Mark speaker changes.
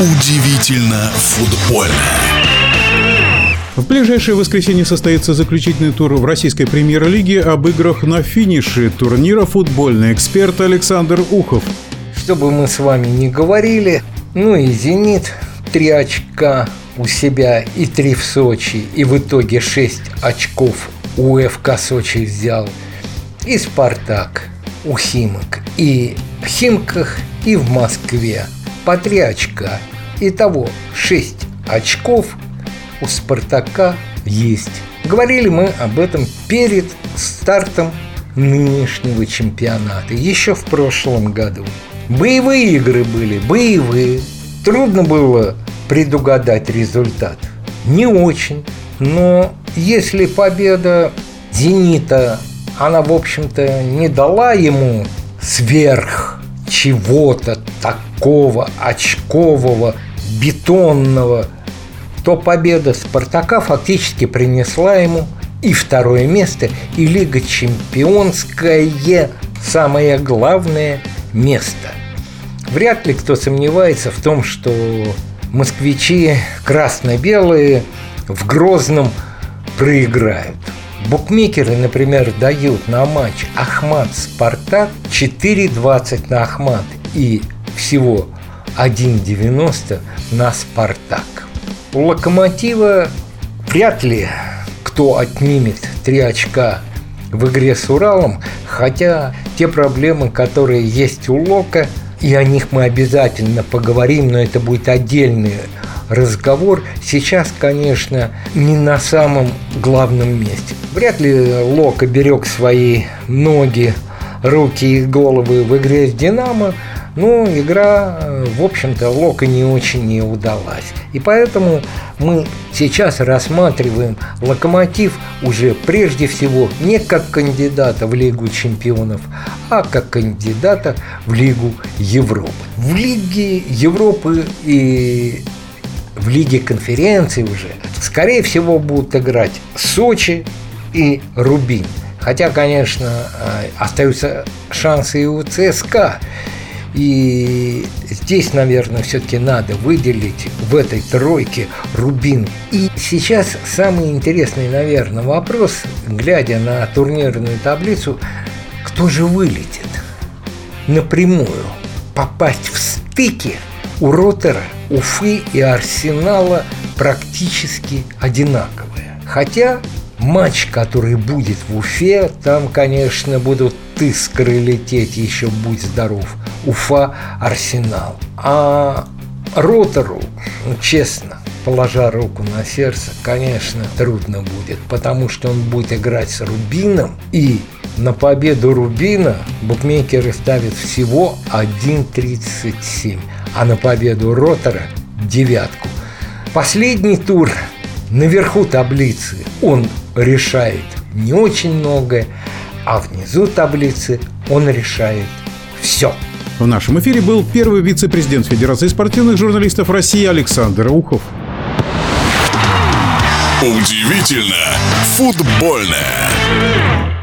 Speaker 1: Удивительно футбольно.
Speaker 2: В ближайшее воскресенье состоится заключительный тур в российской премьер-лиге об играх на финише турнира футбольный эксперт Александр Ухов.
Speaker 3: Что бы мы с вами не говорили, ну и «Зенит» три очка у себя и три в Сочи, и в итоге шесть очков у ФК Сочи взял, и «Спартак» у Химок, и в Химках, и в Москве по три очка. Итого шесть очков у «Спартака» есть. Говорили мы об этом перед стартом нынешнего чемпионата, еще в прошлом году. Боевые игры были, боевые. Трудно было предугадать результат. Не очень. Но если победа «Зенита», она, в общем-то, не дала ему сверх чего-то такого очкового, бетонного, то победа «Спартака» фактически принесла ему и второе место, и Лига Чемпионское самое главное место. Вряд ли кто сомневается в том, что москвичи красно-белые в Грозном проиграют. Букмекеры, например, дают на матч Ахмат-Спартак 4,20 на Ахмат и всего 1,90 на Спартак. У Локомотива вряд ли кто отнимет 3 очка в игре с Уралом, хотя те проблемы, которые есть у Лока, и о них мы обязательно поговорим, но это будет отдельный разговор, сейчас, конечно, не на самом главном месте. Вряд ли Лока берег свои ноги, руки и головы в игре с «Динамо», но игра, в общем-то, Лока не очень не удалась. И поэтому мы сейчас рассматриваем «Локомотив» уже прежде всего не как кандидата в Лигу чемпионов, а как кандидата в Лигу Европы. В Лиге Европы и в Лиге конференции уже, скорее всего, будут играть Сочи и Рубин. Хотя, конечно, э, остаются шансы и у ЦСКА. И здесь, наверное, все-таки надо выделить в этой тройке Рубин. И сейчас самый интересный, наверное, вопрос, глядя на турнирную таблицу, кто же вылетит напрямую? Попасть в стыки у Ротера, Уфы и Арсенала практически одинаковые. Хотя матч, который будет в Уфе, там, конечно, будут искры лететь, еще будь здоров. Уфа, Арсенал. А Ротору, ну, честно, положа руку на сердце, конечно, трудно будет, потому что он будет играть с Рубином, и на победу Рубина букмекеры ставят всего 1.37, а на победу Ротора – девятку. Последний тур наверху таблицы он решает не очень многое, а внизу таблицы он решает все.
Speaker 2: В нашем эфире был первый вице-президент Федерации спортивных журналистов России Александр Ухов.
Speaker 1: Удивительно футбольное.